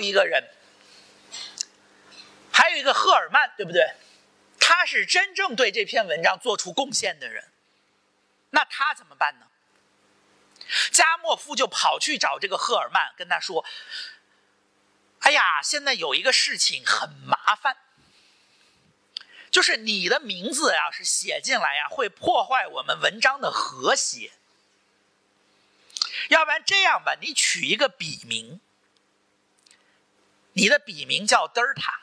一个人，还有一个赫尔曼，对不对？他是真正对这篇文章做出贡献的人，那他怎么办呢？加莫夫就跑去找这个赫尔曼，跟他说：“哎呀，现在有一个事情很麻烦，就是你的名字要是写进来呀，会破坏我们文章的和谐。要不然这样吧，你取一个笔名，你的笔名叫德尔塔。”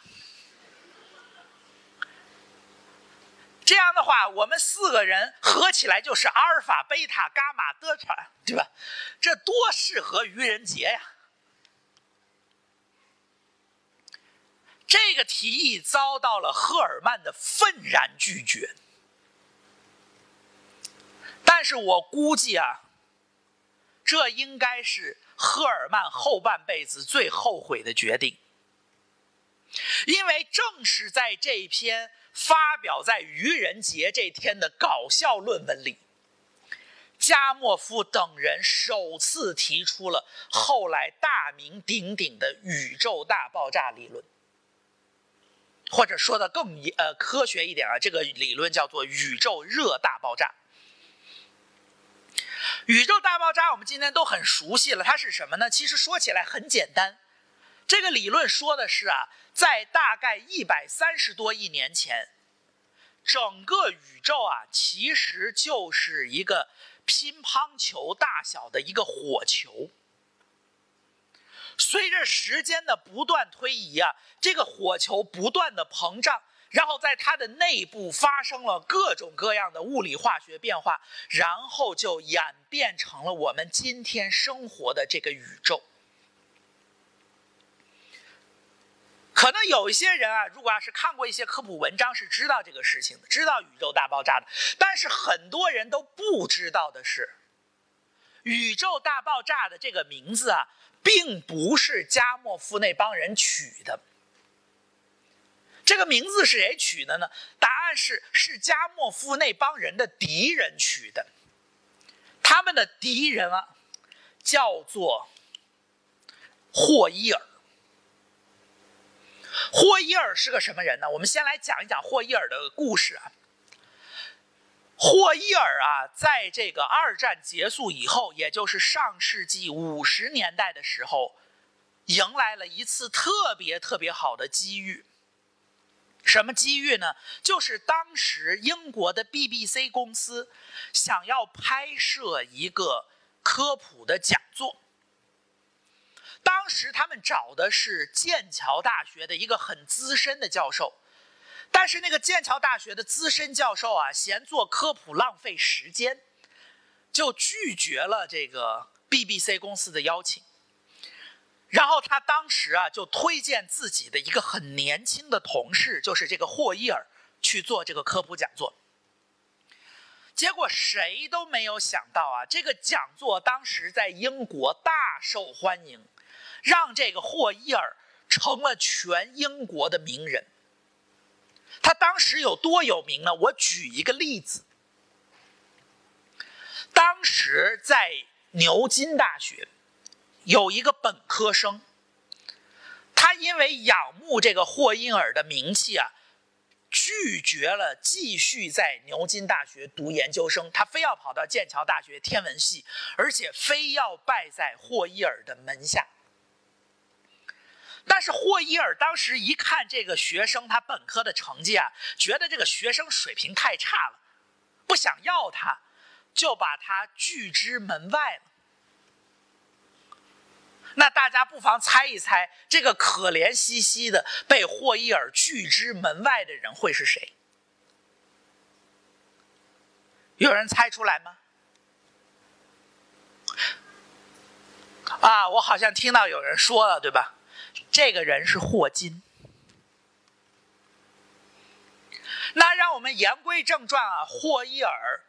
这样的话，我们四个人合起来就是阿尔法、贝塔、伽马、德尔塔，对吧？这多适合愚人节呀！这个提议遭到了赫尔曼的愤然拒绝。但是我估计啊，这应该是赫尔曼后半辈子最后悔的决定，因为正是在这一篇。发表在愚人节这天的搞笑论文里，加莫夫等人首次提出了后来大名鼎鼎的宇宙大爆炸理论，或者说的更呃科学一点啊，这个理论叫做宇宙热大爆炸。宇宙大爆炸我们今天都很熟悉了，它是什么呢？其实说起来很简单，这个理论说的是啊。在大概一百三十多亿年前，整个宇宙啊，其实就是一个乒乓球大小的一个火球。随着时间的不断推移啊，这个火球不断的膨胀，然后在它的内部发生了各种各样的物理化学变化，然后就演变成了我们今天生活的这个宇宙。可能有一些人啊，如果要是看过一些科普文章，是知道这个事情的，知道宇宙大爆炸的。但是很多人都不知道的是，宇宙大爆炸的这个名字啊，并不是加莫夫那帮人取的。这个名字是谁取的呢？答案是是加莫夫那帮人的敌人取的。他们的敌人啊，叫做霍伊尔。霍伊尔是个什么人呢？我们先来讲一讲霍伊尔的故事啊。霍伊尔啊，在这个二战结束以后，也就是上世纪五十年代的时候，迎来了一次特别特别好的机遇。什么机遇呢？就是当时英国的 BBC 公司想要拍摄一个科普的讲座。当时他们找的是剑桥大学的一个很资深的教授，但是那个剑桥大学的资深教授啊，嫌做科普浪费时间，就拒绝了这个 BBC 公司的邀请。然后他当时啊，就推荐自己的一个很年轻的同事，就是这个霍伊尔去做这个科普讲座。结果谁都没有想到啊，这个讲座当时在英国大受欢迎。让这个霍伊尔成了全英国的名人。他当时有多有名呢？我举一个例子。当时在牛津大学有一个本科生，他因为仰慕这个霍伊尔的名气啊，拒绝了继续在牛津大学读研究生，他非要跑到剑桥大学天文系，而且非要拜在霍伊尔的门下。但是霍伊尔当时一看这个学生他本科的成绩啊，觉得这个学生水平太差了，不想要他，就把他拒之门外了。那大家不妨猜一猜，这个可怜兮兮的被霍伊尔拒之门外的人会是谁？有人猜出来吗？啊，我好像听到有人说了，对吧？这个人是霍金。那让我们言归正传啊，霍伊尔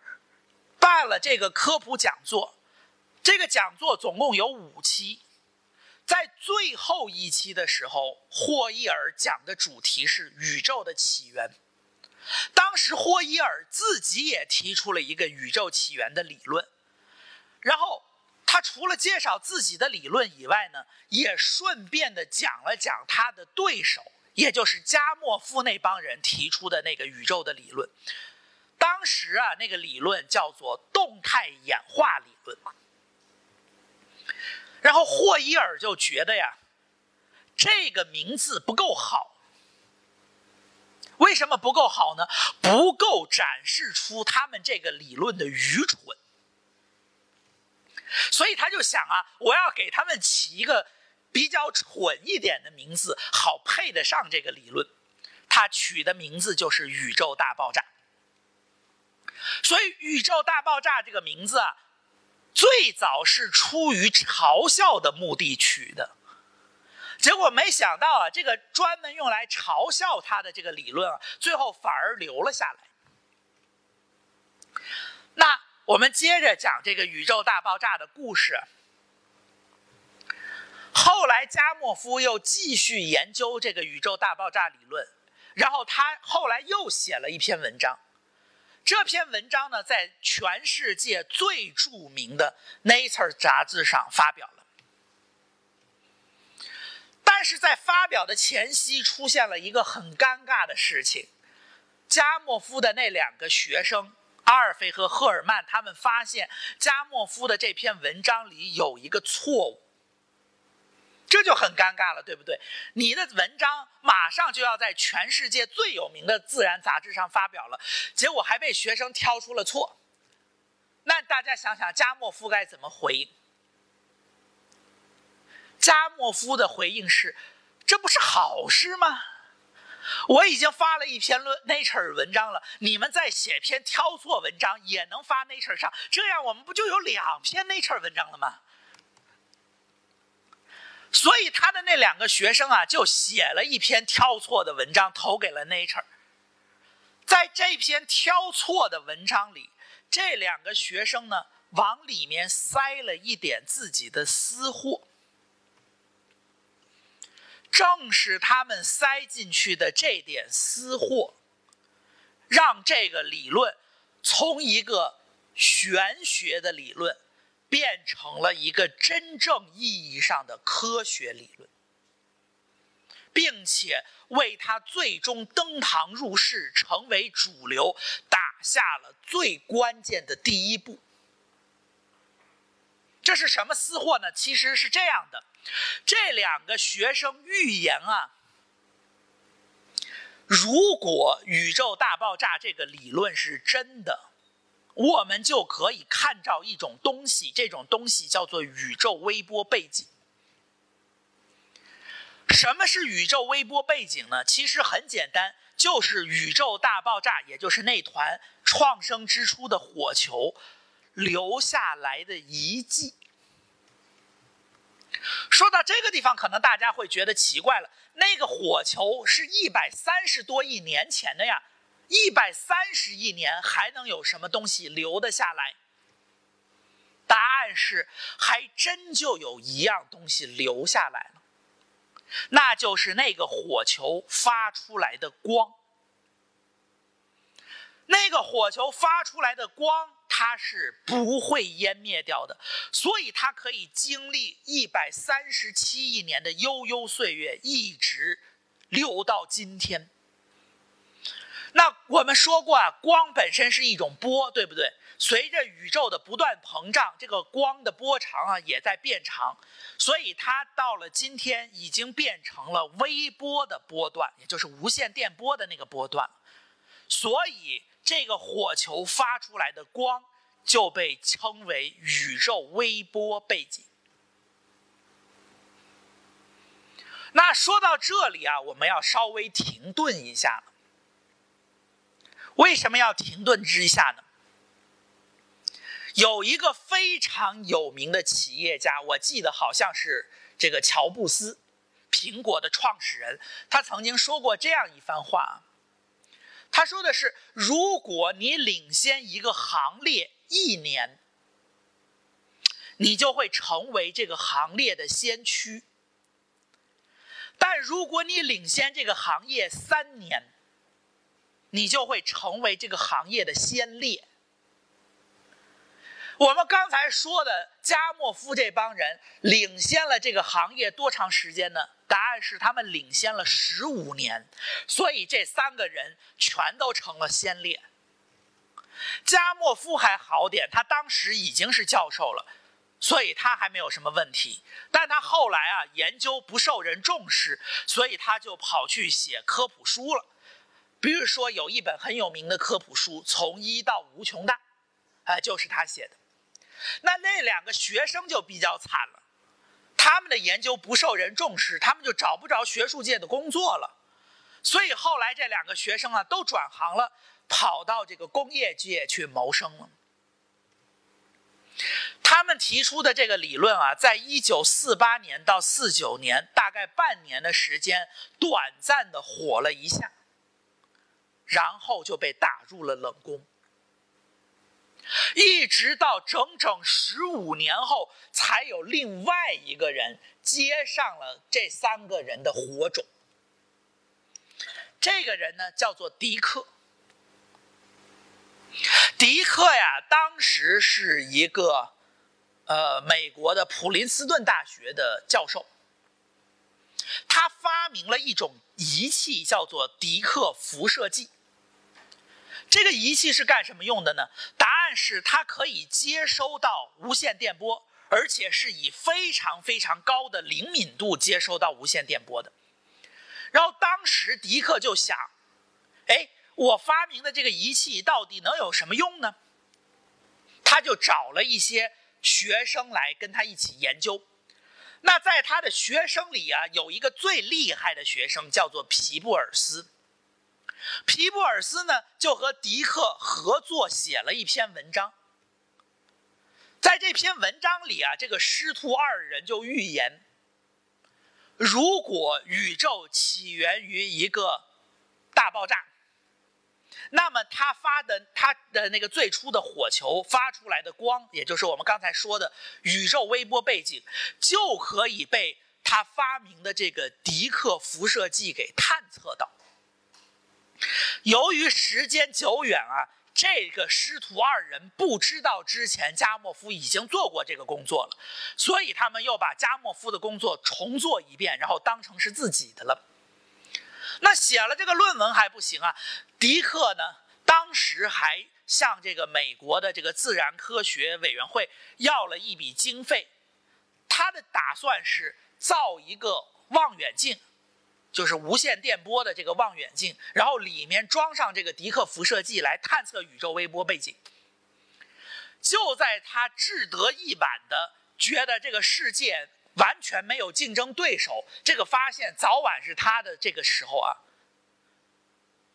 办了这个科普讲座，这个讲座总共有五期，在最后一期的时候，霍伊尔讲的主题是宇宙的起源。当时霍伊尔自己也提出了一个宇宙起源的理论，然后。他除了介绍自己的理论以外呢，也顺便的讲了讲他的对手，也就是加莫夫那帮人提出的那个宇宙的理论。当时啊，那个理论叫做动态演化理论。然后霍伊尔就觉得呀，这个名字不够好。为什么不够好呢？不够展示出他们这个理论的愚蠢。所以他就想啊，我要给他们起一个比较蠢一点的名字，好配得上这个理论。他取的名字就是“宇宙大爆炸”。所以“宇宙大爆炸”这个名字啊，最早是出于嘲笑的目的取的。结果没想到啊，这个专门用来嘲笑他的这个理论啊，最后反而留了下来。那我们接着讲这个宇宙大爆炸的故事。后来加莫夫又继续研究这个宇宙大爆炸理论，然后他后来又写了一篇文章。这篇文章呢，在全世界最著名的《Nature》杂志上发表了。但是在发表的前夕，出现了一个很尴尬的事情。加莫夫的那两个学生阿尔菲和赫尔曼，他们发现加莫夫的这篇文章里有一个错误，这就很尴尬了，对不对？你的文章马上就要在全世界最有名的自然杂志上发表了，结果还被学生挑出了错。那大家想想，加莫夫该怎么回应？加莫夫的回应是：“这不是好事吗？我已经发了一篇论 Nature 文章了，你们再写篇挑错文章也能发 Nature 上，这样我们不就有两篇 Nature 文章了吗？”所以他的那两个学生啊，就写了一篇挑错的文章投给了 Nature。在这篇挑错的文章里，这两个学生呢，往里面塞了一点自己的私货。正是他们塞进去的这点私货，让这个理论从一个玄学的理论变成了一个真正意义上的科学理论，并且为他最终登堂入室成为主流打下了最关键的第一步。这是什么私货呢？其实是这样的。这两个学生预言啊，如果宇宙大爆炸这个理论是真的，我们就可以看到一种东西，这种东西叫做宇宙微波背景。什么是宇宙微波背景呢？其实很简单，就是宇宙大爆炸，也就是那团创生之初的火球留下来的遗迹。说到这个地方，可能大家会觉得奇怪了。那个火球是一百三十多亿年前的呀，一百三十亿年还能有什么东西留得下来？答案是，还真就有一样东西留下来了，那就是那个火球发出来的光。那个火球发出来的光。它是不会湮灭掉的，所以它可以经历一百三十七亿年的悠悠岁月，一直留到今天。那我们说过啊，光本身是一种波，对不对？随着宇宙的不断膨胀，这个光的波长啊也在变长，所以它到了今天已经变成了微波的波段，也就是无线电波的那个波段。所以。这个火球发出来的光就被称为宇宙微波背景。那说到这里啊，我们要稍微停顿一下。为什么要停顿之下呢？有一个非常有名的企业家，我记得好像是这个乔布斯，苹果的创始人，他曾经说过这样一番话。他说的是：如果你领先一个行列一年，你就会成为这个行列的先驱；但如果你领先这个行业三年，你就会成为这个行业的先烈。我们刚才说的加莫夫这帮人领先了这个行业多长时间呢？答案是他们领先了十五年，所以这三个人全都成了先烈。加莫夫还好点，他当时已经是教授了，所以他还没有什么问题。但他后来啊，研究不受人重视，所以他就跑去写科普书了。比如说，有一本很有名的科普书《从一到无穷大》，哎，就是他写的。那那两个学生就比较惨了，他们的研究不受人重视，他们就找不着学术界的工作了。所以后来这两个学生啊，都转行了。跑到这个工业界去谋生了。他们提出的这个理论啊，在一九四八年到四九年，大概半年的时间，短暂的火了一下，然后就被打入了冷宫。一直到整整十五年后，才有另外一个人接上了这三个人的火种。这个人呢，叫做迪克。迪克呀，当时是一个呃美国的普林斯顿大学的教授。他发明了一种仪器，叫做迪克辐射计。这个仪器是干什么用的呢？答案是它可以接收到无线电波，而且是以非常非常高的灵敏度接收到无线电波的。然后当时迪克就想，哎。我发明的这个仪器到底能有什么用呢？他就找了一些学生来跟他一起研究。那在他的学生里啊，有一个最厉害的学生叫做皮布尔斯。皮布尔斯呢，就和迪克合作写了一篇文章。在这篇文章里啊，这个师徒二人就预言：如果宇宙起源于一个大爆炸。那么他发的他的那个最初的火球发出来的光，也就是我们刚才说的宇宙微波背景，就可以被他发明的这个迪克辐射计给探测到。由于时间久远啊，这个师徒二人不知道之前加莫夫已经做过这个工作了，所以他们又把加莫夫的工作重做一遍，然后当成是自己的了。那写了这个论文还不行啊，迪克呢，当时还向这个美国的这个自然科学委员会要了一笔经费，他的打算是造一个望远镜，就是无线电波的这个望远镜，然后里面装上这个迪克辐射计来探测宇宙微波背景。就在他志得意满的觉得这个世界。完全没有竞争对手，这个发现早晚是他的。这个时候啊，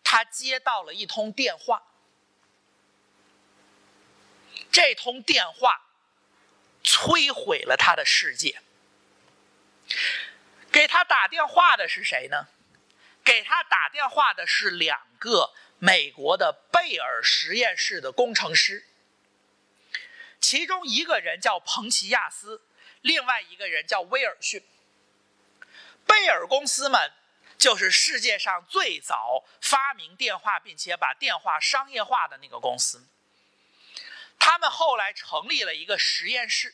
他接到了一通电话，这通电话摧毁了他的世界。给他打电话的是谁呢？给他打电话的是两个美国的贝尔实验室的工程师，其中一个人叫彭齐亚斯。另外一个人叫威尔逊，贝尔公司们，就是世界上最早发明电话并且把电话商业化的那个公司。他们后来成立了一个实验室，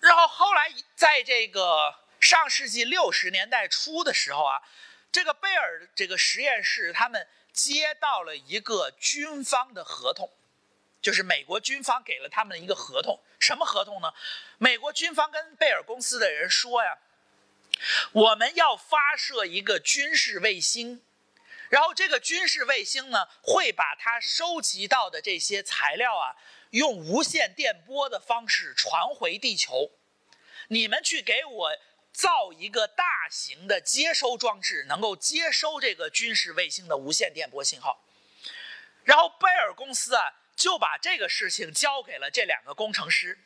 然后后来在这个上世纪六十年代初的时候啊，这个贝尔这个实验室他们接到了一个军方的合同。就是美国军方给了他们一个合同，什么合同呢？美国军方跟贝尔公司的人说呀，我们要发射一个军事卫星，然后这个军事卫星呢会把它收集到的这些材料啊，用无线电波的方式传回地球。你们去给我造一个大型的接收装置，能够接收这个军事卫星的无线电波信号。然后贝尔公司啊。就把这个事情交给了这两个工程师。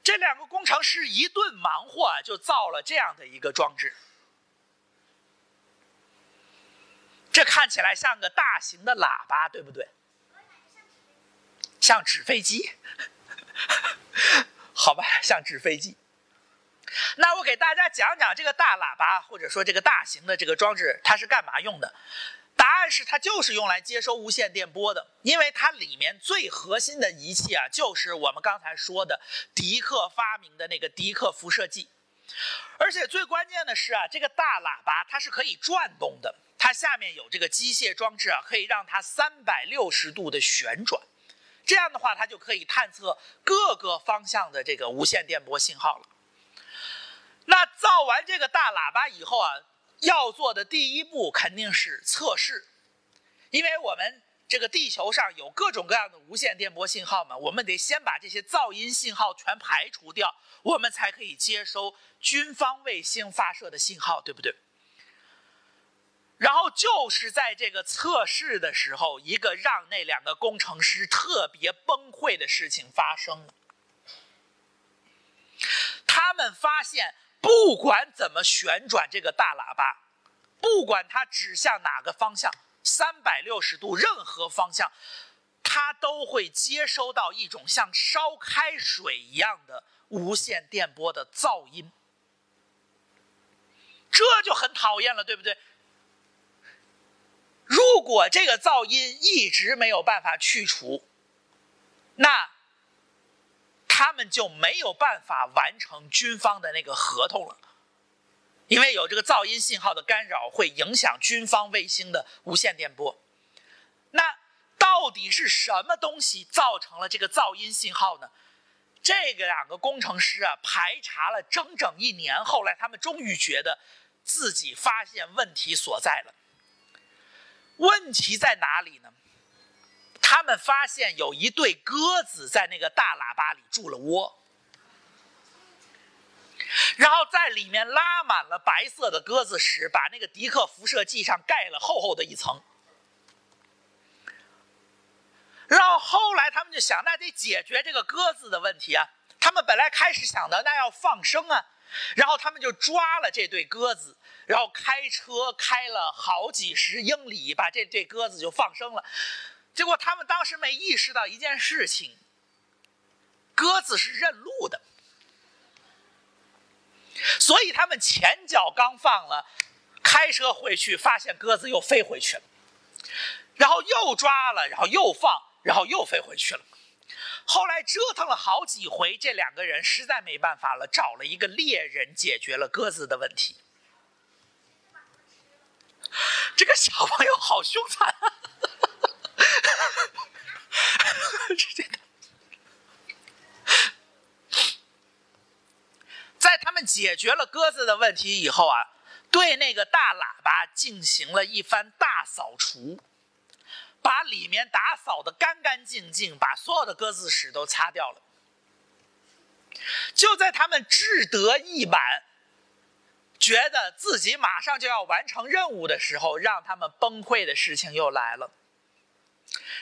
这两个工程师一顿忙活啊，就造了这样的一个装置。这看起来像个大型的喇叭，对不对？像纸飞机？好吧，像纸飞机。那我给大家讲讲这个大喇叭，或者说这个大型的这个装置，它是干嘛用的？答案是它就是用来接收无线电波的，因为它里面最核心的仪器啊，就是我们刚才说的迪克发明的那个迪克辐射剂。而且最关键的是啊，这个大喇叭它是可以转动的，它下面有这个机械装置啊，可以让它三百六十度的旋转。这样的话，它就可以探测各个方向的这个无线电波信号了。那造完这个大喇叭以后啊，要做的第一步肯定是测试，因为我们这个地球上有各种各样的无线电波信号嘛，我们得先把这些噪音信号全排除掉，我们才可以接收军方卫星发射的信号，对不对？然后就是在这个测试的时候，一个让那两个工程师特别崩溃的事情发生了，他们发现。不管怎么旋转这个大喇叭，不管它指向哪个方向，三百六十度任何方向，它都会接收到一种像烧开水一样的无线电波的噪音。这就很讨厌了，对不对？如果这个噪音一直没有办法去除，那。他们就没有办法完成军方的那个合同了，因为有这个噪音信号的干扰，会影响军方卫星的无线电波。那到底是什么东西造成了这个噪音信号呢？这个两个工程师啊，排查了整整一年，后来他们终于觉得自己发现问题所在了。问题在哪里呢？他们发现有一对鸽子在那个大喇叭里筑了窝，然后在里面拉满了白色的鸽子屎，把那个迪克辐射剂上盖了厚厚的一层。然后后来他们就想，那得解决这个鸽子的问题啊。他们本来开始想的，那要放生啊。然后他们就抓了这对鸽子，然后开车开了好几十英里，把这对鸽子就放生了。结果他们当时没意识到一件事情：鸽子是认路的，所以他们前脚刚放了，开车回去发现鸽子又飞回去了，然后又抓了，然后又放，然后又飞回去了。后来折腾了好几回，这两个人实在没办法了，找了一个猎人解决了鸽子的问题。这个小朋友好凶残啊。在他们解决了鸽子的问题以后啊，对那个大喇叭进行了一番大扫除，把里面打扫的干干净净，把所有的鸽子屎都擦掉了。就在他们志得意满，觉得自己马上就要完成任务的时候，让他们崩溃的事情又来了。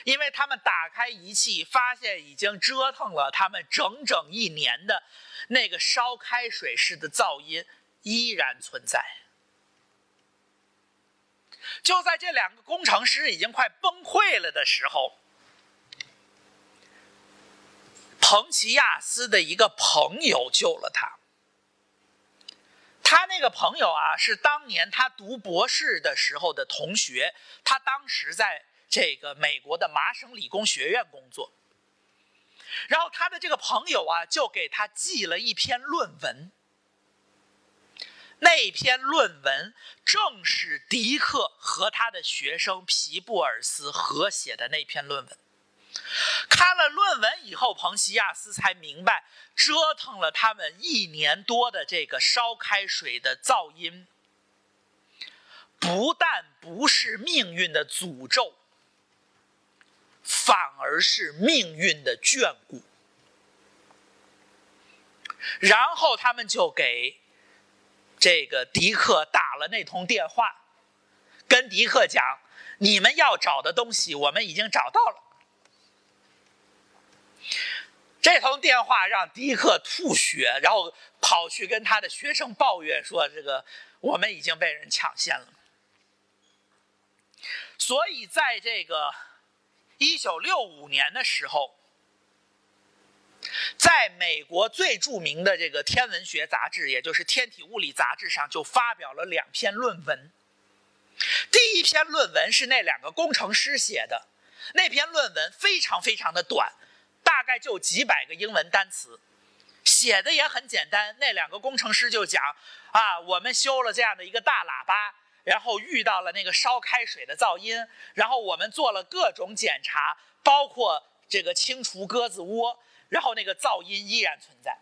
因为他们打开仪器，发现已经折腾了他们整整一年的那个烧开水式的噪音依然存在。就在这两个工程师已经快崩溃了的时候，彭齐亚斯的一个朋友救了他。他那个朋友啊，是当年他读博士的时候的同学，他当时在。这个美国的麻省理工学院工作，然后他的这个朋友啊，就给他寄了一篇论文。那篇论文正是迪克和他的学生皮布尔斯合写的那篇论文。看了论文以后，彭西亚斯才明白，折腾了他们一年多的这个烧开水的噪音，不但不是命运的诅咒。反而是命运的眷顾，然后他们就给这个迪克打了那通电话，跟迪克讲：“你们要找的东西，我们已经找到了。”这通电话让迪克吐血，然后跑去跟他的学生抱怨说：“这个我们已经被人抢先了。”所以在这个。一九六五年的时候，在美国最著名的这个天文学杂志，也就是《天体物理》杂志上，就发表了两篇论文。第一篇论文是那两个工程师写的，那篇论文非常非常的短，大概就几百个英文单词，写的也很简单。那两个工程师就讲啊，我们修了这样的一个大喇叭，然后遇到了那个烧开水的噪音，然后我们做了各种检查，包括这个清除鸽子窝，然后那个噪音依然存在。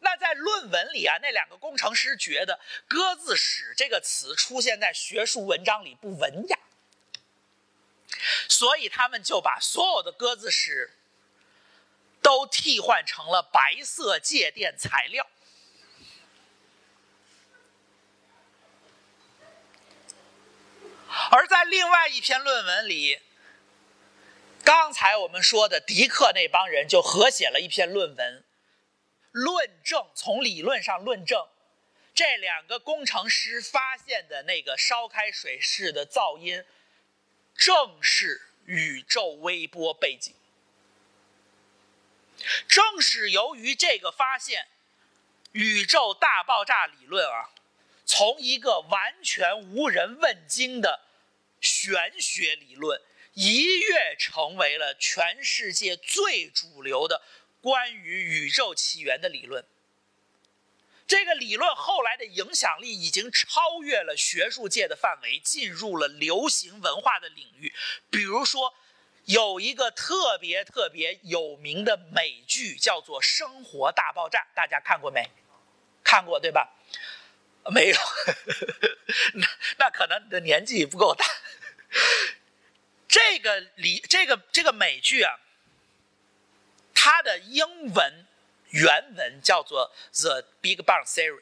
那在论文里啊，那两个工程师觉得“鸽子屎”这个词出现在学术文章里不文雅，所以他们就把所有的鸽子屎都替换成了白色介电材料。而在另外一篇论文里，刚才我们说的迪克那帮人就合写了一篇论文。论证从理论上论证，这两个工程师发现的那个烧开水式的噪音，正是宇宙微波背景。正是由于这个发现，宇宙大爆炸理论啊，从一个完全无人问津的玄学理论，一跃成为了全世界最主流的。关于宇宙起源的理论，这个理论后来的影响力已经超越了学术界的范围，进入了流行文化的领域。比如说，有一个特别特别有名的美剧叫做《生活大爆炸》，大家看过没？看过对吧？没有，那那可能你的年纪不够大。这个理，这个这个美剧啊。它的英文原文叫做《The Big Bang Theory》，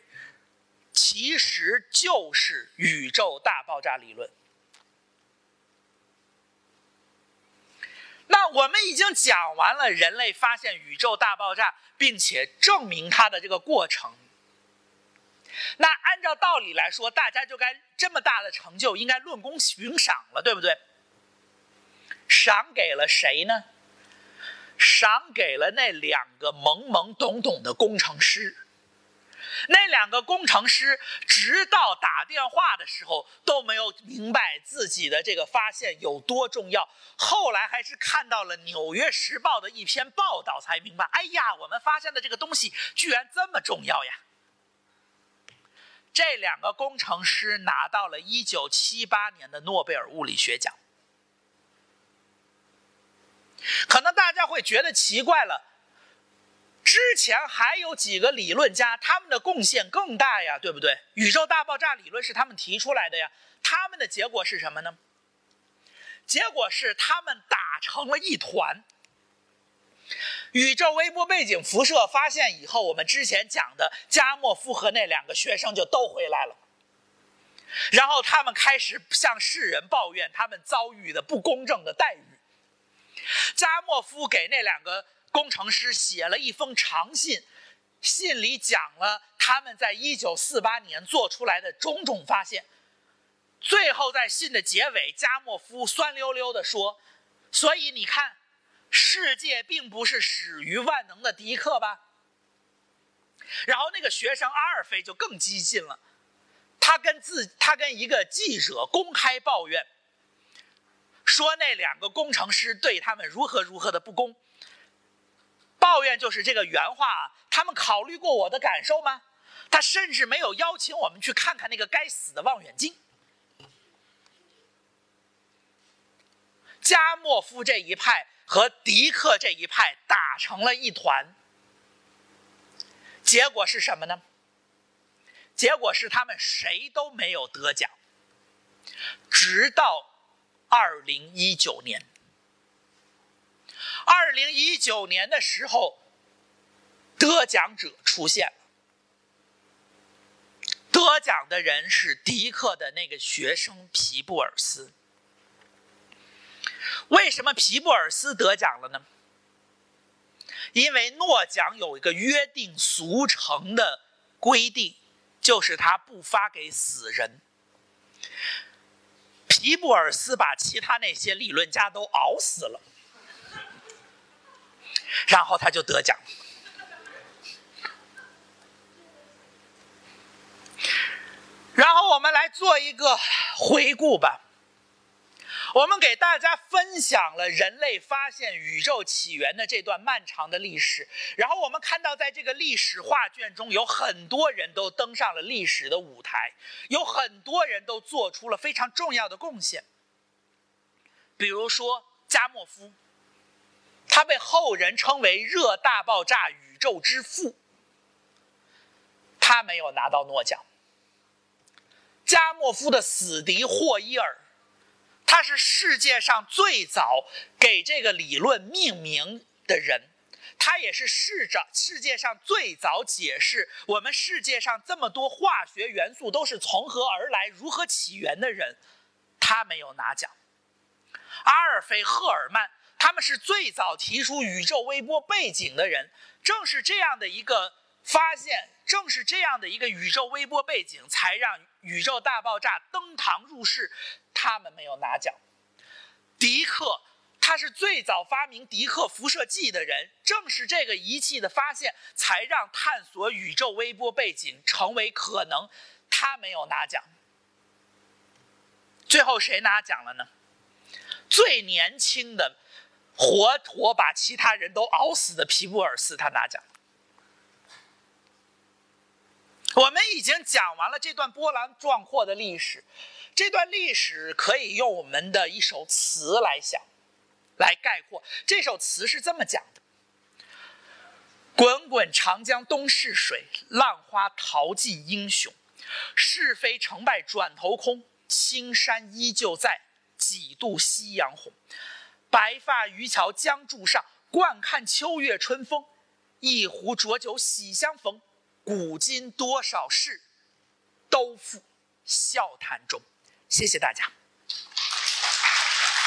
其实就是宇宙大爆炸理论。那我们已经讲完了人类发现宇宙大爆炸，并且证明它的这个过程。那按照道理来说，大家就该这么大的成就应该论功行赏了，对不对？赏给了谁呢？赏给了那两个懵懵懂懂的工程师。那两个工程师直到打电话的时候都没有明白自己的这个发现有多重要。后来还是看到了《纽约时报》的一篇报道才明白：哎呀，我们发现的这个东西居然这么重要呀！这两个工程师拿到了一九七八年的诺贝尔物理学奖。可能大家会觉得奇怪了，之前还有几个理论家，他们的贡献更大呀，对不对？宇宙大爆炸理论是他们提出来的呀，他们的结果是什么呢？结果是他们打成了一团。宇宙微波背景辐射发现以后，我们之前讲的加莫夫和那两个学生就都回来了，然后他们开始向世人抱怨他们遭遇的不公正的待遇。加莫夫给那两个工程师写了一封长信，信里讲了他们在一九四八年做出来的种种发现。最后在信的结尾，加莫夫酸溜溜地说：“所以你看，世界并不是始于万能的迪克吧？”然后那个学生阿尔菲就更激进了，他跟自他跟一个记者公开抱怨。说那两个工程师对他们如何如何的不公，抱怨就是这个原话。他们考虑过我的感受吗？他甚至没有邀请我们去看看那个该死的望远镜。加莫夫这一派和迪克这一派打成了一团，结果是什么呢？结果是他们谁都没有得奖，直到。二零一九年，二零一九年的时候，得奖者出现了。得奖的人是迪克的那个学生皮布尔斯。为什么皮布尔斯得奖了呢？因为诺奖有一个约定俗成的规定，就是他不发给死人。皮布尔斯把其他那些理论家都熬死了，然后他就得奖。然后我们来做一个回顾吧。我们给大家分享了人类发现宇宙起源的这段漫长的历史，然后我们看到，在这个历史画卷中，有很多人都登上了历史的舞台，有很多人都做出了非常重要的贡献。比如说加莫夫，他被后人称为“热大爆炸宇宙之父”，他没有拿到诺奖。加莫夫的死敌霍伊尔。他是世界上最早给这个理论命名的人，他也是世着世界上最早解释我们世界上这么多化学元素都是从何而来、如何起源的人。他没有拿奖。阿尔菲赫尔曼，他们是最早提出宇宙微波背景的人。正是这样的一个发现，正是这样的一个宇宙微波背景，才让宇宙大爆炸登堂入室。他们没有拿奖。迪克，他是最早发明迪克辐射计的人，正是这个仪器的发现，才让探索宇宙微波背景成为可能。他没有拿奖。最后谁拿奖了呢？最年轻的，活活把其他人都熬死的皮布尔斯，他拿奖。我们已经讲完了这段波澜壮阔的历史。这段历史可以用我们的一首词来想，来概括。这首词是这么讲的：“滚滚长江东逝水，浪花淘尽英雄。是非成败转头空，青山依旧在，几度夕阳红。白发渔樵江渚上，惯看秋月春风。一壶浊酒喜相逢，古今多少事，都付笑谈中。”谢谢大家。